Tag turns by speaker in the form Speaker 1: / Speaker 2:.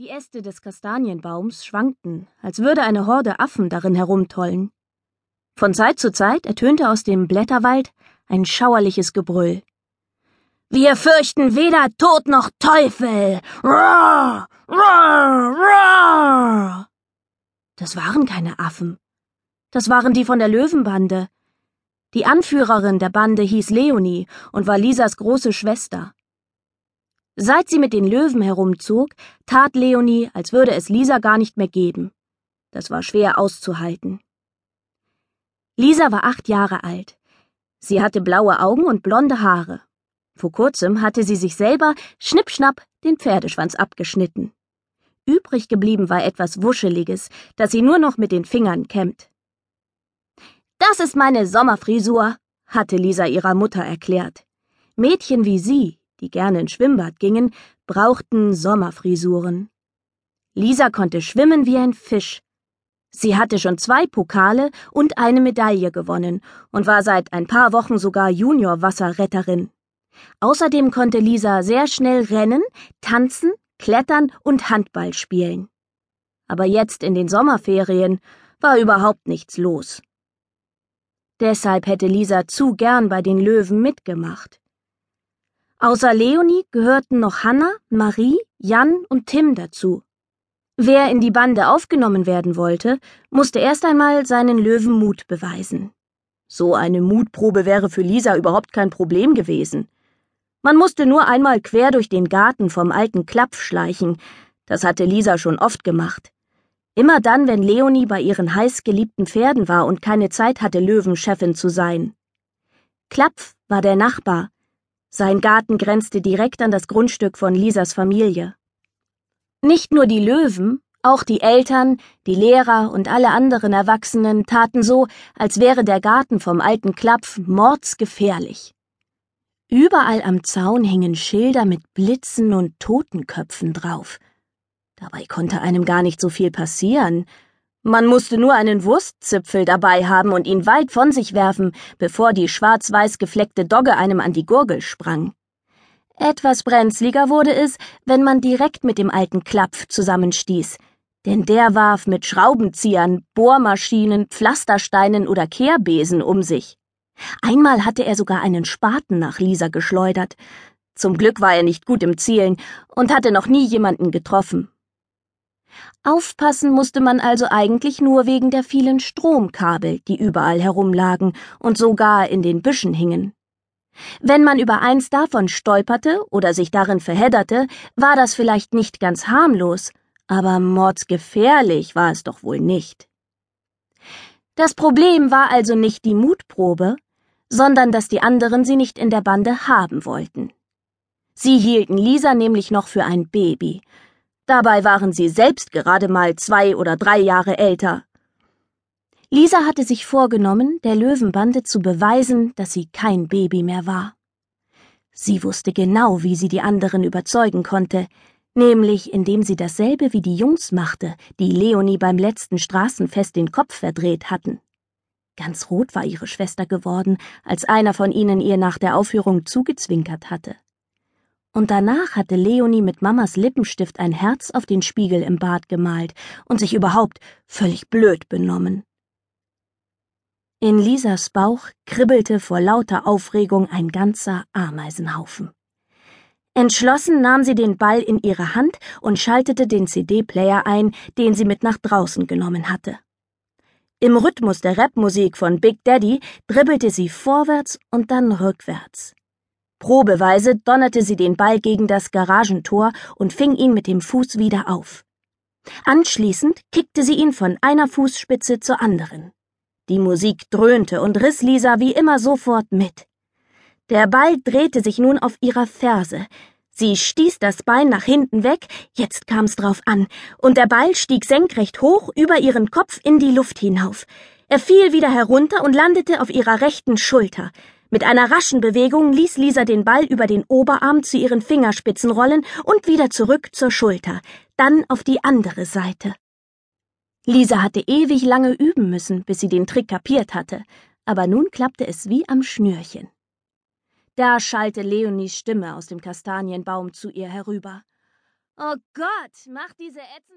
Speaker 1: Die Äste des Kastanienbaums schwankten, als würde eine Horde Affen darin herumtollen. Von Zeit zu Zeit ertönte aus dem Blätterwald ein schauerliches Gebrüll. Wir fürchten weder Tod noch Teufel. Roar, roar, roar. Das waren keine Affen. Das waren die von der Löwenbande. Die Anführerin der Bande hieß Leonie und war Lisas große Schwester. Seit sie mit den Löwen herumzog, tat Leonie, als würde es Lisa gar nicht mehr geben. Das war schwer auszuhalten. Lisa war acht Jahre alt. Sie hatte blaue Augen und blonde Haare. Vor kurzem hatte sie sich selber schnippschnapp den Pferdeschwanz abgeschnitten. Übrig geblieben war etwas Wuscheliges, das sie nur noch mit den Fingern kämmt. Das ist meine Sommerfrisur, hatte Lisa ihrer Mutter erklärt. Mädchen wie sie, die gerne ins Schwimmbad gingen, brauchten Sommerfrisuren. Lisa konnte schwimmen wie ein Fisch. Sie hatte schon zwei Pokale und eine Medaille gewonnen und war seit ein paar Wochen sogar Junior-Wasserretterin. Außerdem konnte Lisa sehr schnell rennen, tanzen, klettern und Handball spielen. Aber jetzt in den Sommerferien war überhaupt nichts los. Deshalb hätte Lisa zu gern bei den Löwen mitgemacht. Außer Leonie gehörten noch Hanna, Marie, Jan und Tim dazu. Wer in die Bande aufgenommen werden wollte, musste erst einmal seinen Löwenmut beweisen. So eine Mutprobe wäre für Lisa überhaupt kein Problem gewesen. Man musste nur einmal quer durch den Garten vom alten Klapf schleichen, das hatte Lisa schon oft gemacht. Immer dann, wenn Leonie bei ihren heißgeliebten Pferden war und keine Zeit hatte, Löwenchefin zu sein. Klapf war der Nachbar, sein Garten grenzte direkt an das Grundstück von Lisas Familie. Nicht nur die Löwen, auch die Eltern, die Lehrer und alle anderen Erwachsenen taten so, als wäre der Garten vom alten Klapf mordsgefährlich. Überall am Zaun hingen Schilder mit Blitzen und Totenköpfen drauf. Dabei konnte einem gar nicht so viel passieren, man musste nur einen Wurstzipfel dabei haben und ihn weit von sich werfen, bevor die schwarz-weiß gefleckte Dogge einem an die Gurgel sprang. Etwas brenzliger wurde es, wenn man direkt mit dem alten Klapf zusammenstieß, denn der warf mit Schraubenziehern, Bohrmaschinen, Pflastersteinen oder Kehrbesen um sich. Einmal hatte er sogar einen Spaten nach Lisa geschleudert. Zum Glück war er nicht gut im Zielen und hatte noch nie jemanden getroffen. Aufpassen musste man also eigentlich nur wegen der vielen Stromkabel, die überall herumlagen und sogar in den Büschen hingen. Wenn man über eins davon stolperte oder sich darin verhedderte, war das vielleicht nicht ganz harmlos, aber mordsgefährlich war es doch wohl nicht. Das Problem war also nicht die Mutprobe, sondern dass die anderen sie nicht in der Bande haben wollten. Sie hielten Lisa nämlich noch für ein Baby, Dabei waren sie selbst gerade mal zwei oder drei Jahre älter. Lisa hatte sich vorgenommen, der Löwenbande zu beweisen, dass sie kein Baby mehr war. Sie wusste genau, wie sie die anderen überzeugen konnte, nämlich indem sie dasselbe wie die Jungs machte, die Leonie beim letzten Straßenfest den Kopf verdreht hatten. Ganz rot war ihre Schwester geworden, als einer von ihnen ihr nach der Aufführung zugezwinkert hatte. Und danach hatte Leonie mit Mamas Lippenstift ein Herz auf den Spiegel im Bad gemalt und sich überhaupt völlig blöd benommen. In Lisas Bauch kribbelte vor lauter Aufregung ein ganzer Ameisenhaufen. Entschlossen nahm sie den Ball in ihre Hand und schaltete den CD-Player ein, den sie mit nach draußen genommen hatte. Im Rhythmus der Rapmusik von Big Daddy dribbelte sie vorwärts und dann rückwärts. Probeweise donnerte sie den Ball gegen das Garagentor und fing ihn mit dem Fuß wieder auf. Anschließend kickte sie ihn von einer Fußspitze zur anderen. Die Musik dröhnte und riss Lisa wie immer sofort mit. Der Ball drehte sich nun auf ihrer Ferse. Sie stieß das Bein nach hinten weg, jetzt kam's drauf an, und der Ball stieg senkrecht hoch über ihren Kopf in die Luft hinauf. Er fiel wieder herunter und landete auf ihrer rechten Schulter. Mit einer raschen Bewegung ließ Lisa den Ball über den Oberarm zu ihren Fingerspitzen rollen und wieder zurück zur Schulter, dann auf die andere Seite. Lisa hatte ewig lange üben müssen, bis sie den Trick kapiert hatte, aber nun klappte es wie am Schnürchen. Da schallte Leonies Stimme aus dem Kastanienbaum zu ihr herüber. Oh Gott, mach diese ätzende